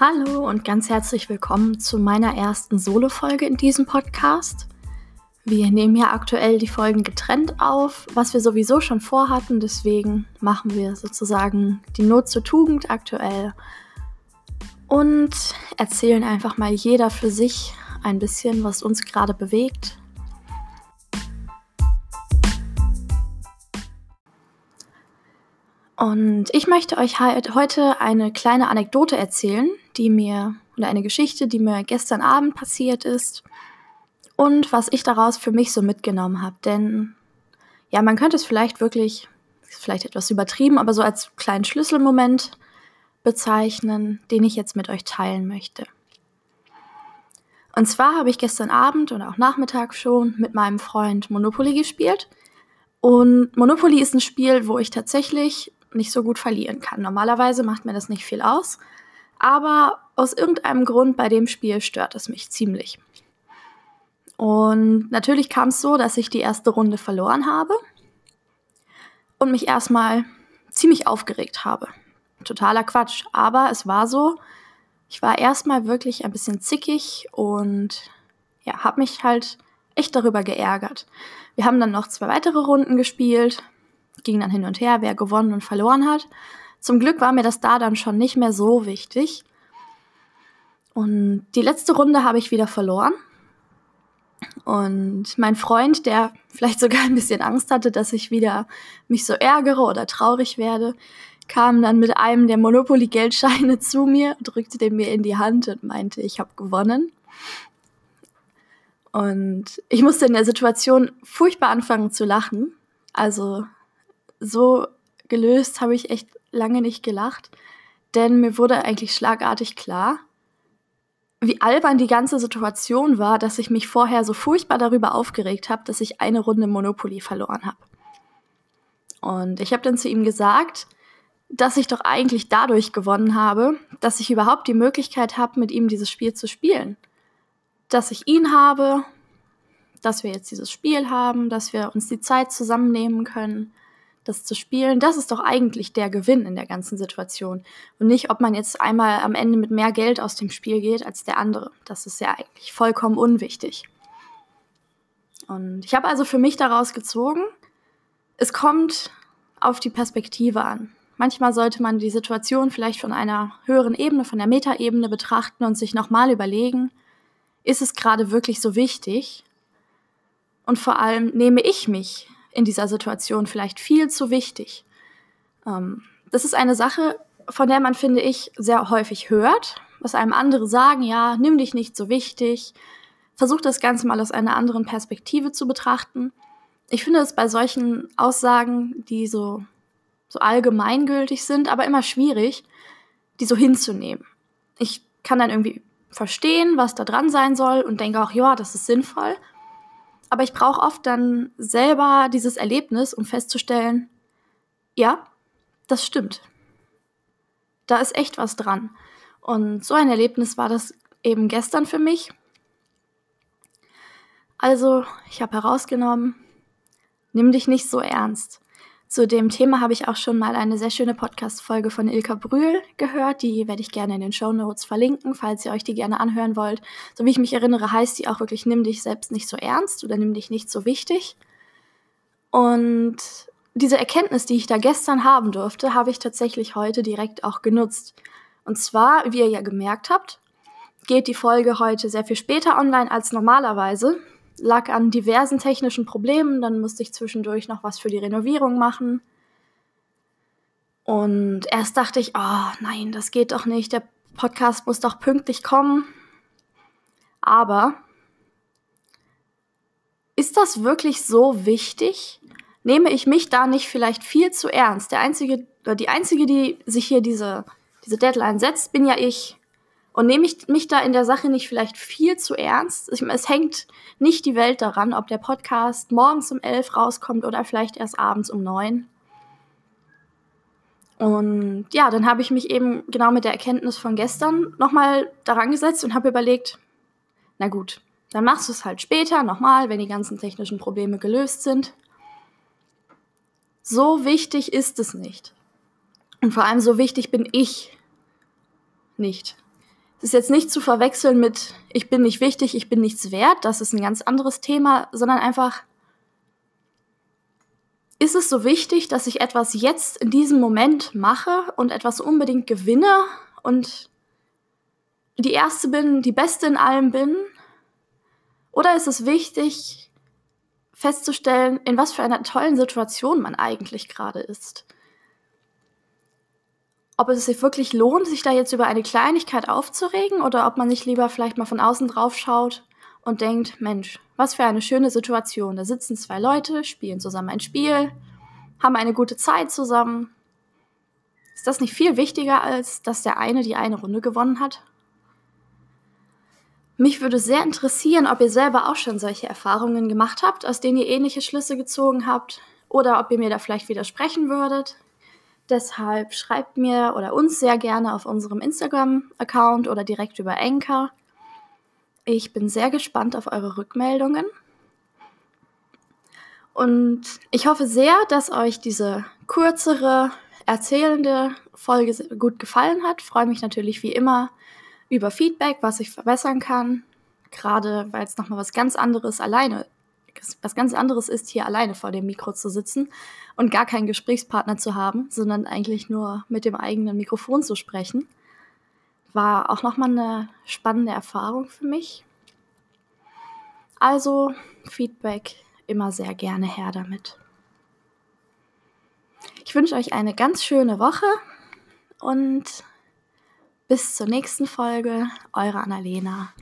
Hallo und ganz herzlich willkommen zu meiner ersten Solo-Folge in diesem Podcast. Wir nehmen ja aktuell die Folgen getrennt auf, was wir sowieso schon vorhatten, deswegen machen wir sozusagen die Not zur Tugend aktuell und erzählen einfach mal jeder für sich ein bisschen, was uns gerade bewegt. Und ich möchte euch heute eine kleine Anekdote erzählen, die mir, oder eine Geschichte, die mir gestern Abend passiert ist und was ich daraus für mich so mitgenommen habe. Denn ja, man könnte es vielleicht wirklich, vielleicht etwas übertrieben, aber so als kleinen Schlüsselmoment bezeichnen, den ich jetzt mit euch teilen möchte. Und zwar habe ich gestern Abend und auch Nachmittag schon mit meinem Freund Monopoly gespielt. Und Monopoly ist ein Spiel, wo ich tatsächlich nicht so gut verlieren kann. Normalerweise macht mir das nicht viel aus. Aber aus irgendeinem Grund bei dem Spiel stört es mich ziemlich. Und natürlich kam es so, dass ich die erste Runde verloren habe und mich erstmal ziemlich aufgeregt habe. Totaler Quatsch, aber es war so, ich war erstmal wirklich ein bisschen zickig und ja, habe mich halt echt darüber geärgert. Wir haben dann noch zwei weitere Runden gespielt, ging dann hin und her, wer gewonnen und verloren hat. Zum Glück war mir das da dann schon nicht mehr so wichtig. Und die letzte Runde habe ich wieder verloren. Und mein Freund, der vielleicht sogar ein bisschen Angst hatte, dass ich wieder mich so ärgere oder traurig werde, kam dann mit einem der Monopoly-Geldscheine zu mir, drückte den mir in die Hand und meinte, ich habe gewonnen. Und ich musste in der Situation furchtbar anfangen zu lachen. Also so gelöst habe ich echt lange nicht gelacht, denn mir wurde eigentlich schlagartig klar, wie albern die ganze Situation war, dass ich mich vorher so furchtbar darüber aufgeregt habe, dass ich eine Runde Monopoly verloren habe. Und ich habe dann zu ihm gesagt, dass ich doch eigentlich dadurch gewonnen habe, dass ich überhaupt die Möglichkeit habe, mit ihm dieses Spiel zu spielen. Dass ich ihn habe, dass wir jetzt dieses Spiel haben, dass wir uns die Zeit zusammennehmen können das zu spielen, das ist doch eigentlich der Gewinn in der ganzen Situation. Und nicht, ob man jetzt einmal am Ende mit mehr Geld aus dem Spiel geht als der andere. Das ist ja eigentlich vollkommen unwichtig. Und ich habe also für mich daraus gezogen, es kommt auf die Perspektive an. Manchmal sollte man die Situation vielleicht von einer höheren Ebene, von der Metaebene betrachten und sich nochmal überlegen, ist es gerade wirklich so wichtig? Und vor allem nehme ich mich in dieser Situation vielleicht viel zu wichtig. Ähm, das ist eine Sache, von der man, finde ich, sehr häufig hört, was einem andere sagen, ja, nimm dich nicht so wichtig, versuch das Ganze mal aus einer anderen Perspektive zu betrachten. Ich finde es bei solchen Aussagen, die so, so allgemeingültig sind, aber immer schwierig, die so hinzunehmen. Ich kann dann irgendwie verstehen, was da dran sein soll und denke auch, ja, das ist sinnvoll aber ich brauche oft dann selber dieses Erlebnis, um festzustellen, ja, das stimmt. Da ist echt was dran. Und so ein Erlebnis war das eben gestern für mich. Also, ich habe herausgenommen, nimm dich nicht so ernst. Zu dem Thema habe ich auch schon mal eine sehr schöne Podcast-Folge von Ilka Brühl gehört. Die werde ich gerne in den Show Notes verlinken, falls ihr euch die gerne anhören wollt. So wie ich mich erinnere, heißt die auch wirklich, nimm dich selbst nicht so ernst oder nimm dich nicht so wichtig. Und diese Erkenntnis, die ich da gestern haben durfte, habe ich tatsächlich heute direkt auch genutzt. Und zwar, wie ihr ja gemerkt habt, geht die Folge heute sehr viel später online als normalerweise lag an diversen technischen Problemen. Dann musste ich zwischendurch noch was für die Renovierung machen. Und erst dachte ich, oh nein, das geht doch nicht. Der Podcast muss doch pünktlich kommen. Aber ist das wirklich so wichtig? Nehme ich mich da nicht vielleicht viel zu ernst? Der einzige, die einzige, die sich hier diese, diese Deadline setzt, bin ja ich. Und nehme ich mich da in der Sache nicht vielleicht viel zu ernst? Ich, es hängt nicht die Welt daran, ob der Podcast morgens um elf rauskommt oder vielleicht erst abends um neun. Und ja, dann habe ich mich eben genau mit der Erkenntnis von gestern nochmal daran gesetzt und habe überlegt, na gut, dann machst du es halt später nochmal, wenn die ganzen technischen Probleme gelöst sind. So wichtig ist es nicht. Und vor allem so wichtig bin ich nicht. Das ist jetzt nicht zu verwechseln mit ich bin nicht wichtig, ich bin nichts wert, das ist ein ganz anderes Thema, sondern einfach ist es so wichtig, dass ich etwas jetzt in diesem Moment mache und etwas unbedingt gewinne und die Erste bin, die Beste in allem bin? Oder ist es wichtig, festzustellen, in was für einer tollen Situation man eigentlich gerade ist? Ob es sich wirklich lohnt, sich da jetzt über eine Kleinigkeit aufzuregen oder ob man sich lieber vielleicht mal von außen drauf schaut und denkt, Mensch, was für eine schöne Situation. Da sitzen zwei Leute, spielen zusammen ein Spiel, haben eine gute Zeit zusammen. Ist das nicht viel wichtiger, als dass der eine die eine Runde gewonnen hat? Mich würde sehr interessieren, ob ihr selber auch schon solche Erfahrungen gemacht habt, aus denen ihr ähnliche Schlüsse gezogen habt, oder ob ihr mir da vielleicht widersprechen würdet. Deshalb schreibt mir oder uns sehr gerne auf unserem Instagram-Account oder direkt über Anchor. Ich bin sehr gespannt auf eure Rückmeldungen. Und ich hoffe sehr, dass euch diese kürzere, erzählende Folge gut gefallen hat. Freue mich natürlich wie immer über Feedback, was ich verbessern kann. Gerade weil es nochmal was ganz anderes alleine, was ganz anderes ist, hier alleine vor dem Mikro zu sitzen und gar keinen Gesprächspartner zu haben, sondern eigentlich nur mit dem eigenen Mikrofon zu sprechen. War auch nochmal eine spannende Erfahrung für mich. Also Feedback immer sehr gerne her damit. Ich wünsche euch eine ganz schöne Woche und bis zur nächsten Folge. Eure Annalena.